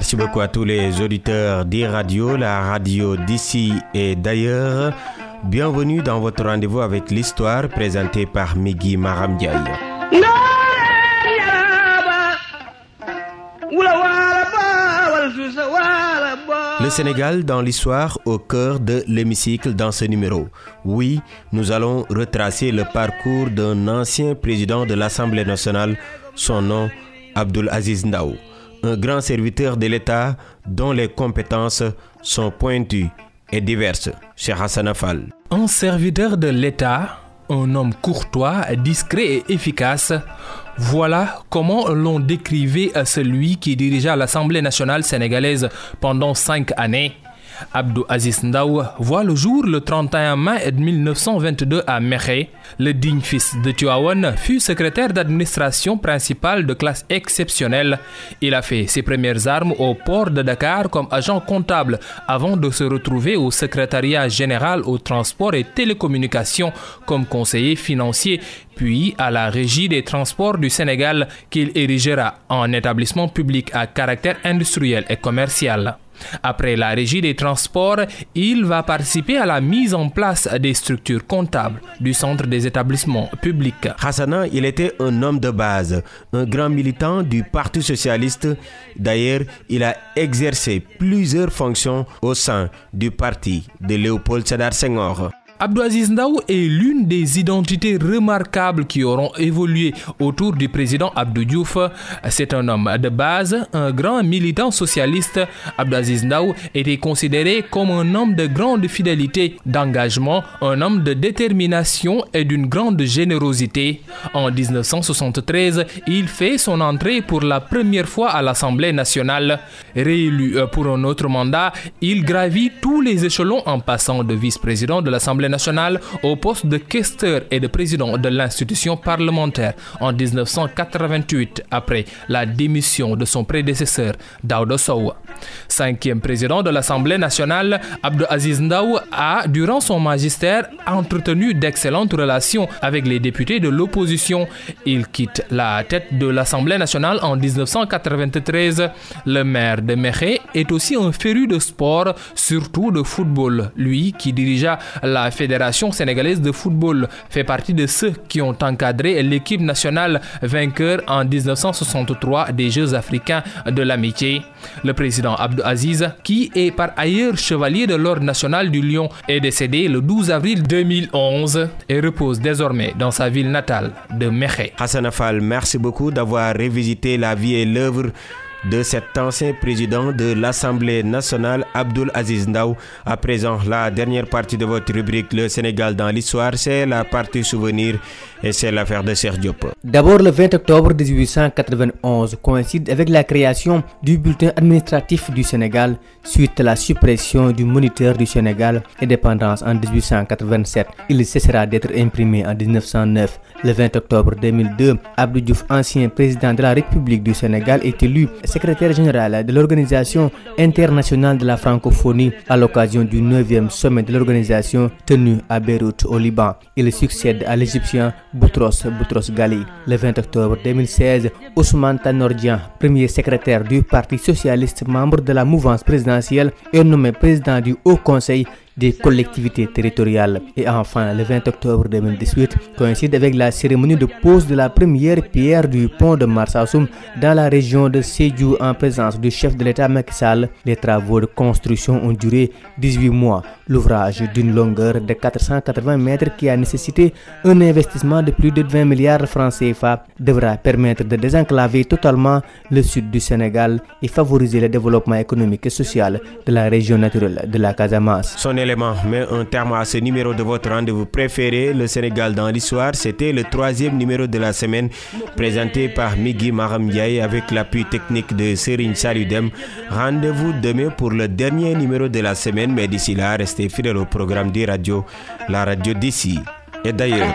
Merci beaucoup à tous les auditeurs des radios, la radio d'ici et d'ailleurs. Bienvenue dans votre rendez-vous avec l'histoire présenté par Migui Maramdiaye. Le Sénégal dans l'histoire au cœur de l'hémicycle dans ce numéro. Oui, nous allons retracer le parcours d'un ancien président de l'Assemblée nationale, son nom Abdul Aziz Ndaou, un grand serviteur de l'État dont les compétences sont pointues et diverses. Cheikh Hassan Afal. Un serviteur de l'État, un homme courtois, discret et efficace. Voilà comment l'on décrivait celui qui dirigea l'Assemblée nationale sénégalaise pendant cinq années. Abdou Aziz Ndaw voit le jour le 31 mai 1922 à Mekhe. Le digne fils de Tuawan fut secrétaire d'administration principal de classe exceptionnelle. Il a fait ses premières armes au port de Dakar comme agent comptable avant de se retrouver au secrétariat général au transport et télécommunications comme conseiller financier puis à la régie des transports du Sénégal qu'il érigera en établissement public à caractère industriel et commercial. Après la régie des transports, il va participer à la mise en place des structures comptables du centre des établissements publics. Hassana, il était un homme de base, un grand militant du Parti socialiste. D'ailleurs, il a exercé plusieurs fonctions au sein du parti de Léopold Sédar Senghor. Abdouaziz Ndaou est l'une des identités remarquables qui auront évolué autour du président Abdou Diouf. C'est un homme de base, un grand militant socialiste. Abdouaziz Ndaou était considéré comme un homme de grande fidélité, d'engagement, un homme de détermination et d'une grande générosité. En 1973, il fait son entrée pour la première fois à l'Assemblée nationale. Réélu pour un autre mandat, il gravit tous les échelons en passant de vice-président de l'Assemblée au poste de questeur et de président de l'institution parlementaire en 1988 après la démission de son prédécesseur Daouda Sow. Cinquième président de l'Assemblée nationale, Abdou Aziz Ndaou a, durant son magistère, entretenu d'excellentes relations avec les députés de l'opposition. Il quitte la tête de l'Assemblée nationale en 1993. Le maire de Mekhe est aussi un féru de sport, surtout de football. Lui qui dirigea la Fédération sénégalaise de football fait partie de ceux qui ont encadré l'équipe nationale vainqueur en 1963 des Jeux africains de l'amitié. Abdou Aziz, qui est par ailleurs chevalier de l'ordre national du Lion, est décédé le 12 avril 2011 et repose désormais dans sa ville natale de Mekhe. Hassan Afal, merci beaucoup d'avoir révisité la vie et l'œuvre de cet ancien président de l'Assemblée nationale, Abdul Aziz Ndaou. À présent, la dernière partie de votre rubrique Le Sénégal dans l'histoire, c'est la partie souvenir et c'est l'affaire de Serge Diop. D'abord, le 20 octobre 1891 coïncide avec la création du bulletin administratif du Sénégal suite à la suppression du moniteur du Sénégal indépendance en 1887. Il cessera d'être imprimé en 1909. Le 20 octobre 2002, Abdou Diouf, ancien président de la République du Sénégal, est élu secrétaire général de l'Organisation internationale de la francophonie à l'occasion du 9e sommet de l'organisation tenu à Beyrouth au Liban. Il succède à l'Égyptien Boutros Boutros Ghali. Le 20 octobre 2016, Ousmane Tanordjian, premier secrétaire du Parti socialiste, membre de la mouvance présidentielle, est nommé président du Haut Conseil des collectivités territoriales. Et enfin, le 20 octobre 2018 coïncide avec la cérémonie de pose de la première pierre du pont de Marsassoum dans la région de Sédhiou en présence du chef de l'État Macky Sall. Les travaux de construction ont duré 18 mois. L'ouvrage d'une longueur de 480 mètres qui a nécessité un investissement de plus de 20 milliards de francs CFA devra permettre de désenclaver totalement le sud du Sénégal et favoriser le développement économique et social de la région naturelle de la Casamance. Son met un terme à ce numéro de votre rendez-vous préféré, le Sénégal dans l'histoire. C'était le troisième numéro de la semaine présenté par Migui Maram Ndiaye avec l'appui technique de Serine Saludem. Rendez-vous demain pour le dernier numéro de la semaine, mais d'ici là, restez fidèles au programme des radios, la radio d'ici et d'ailleurs.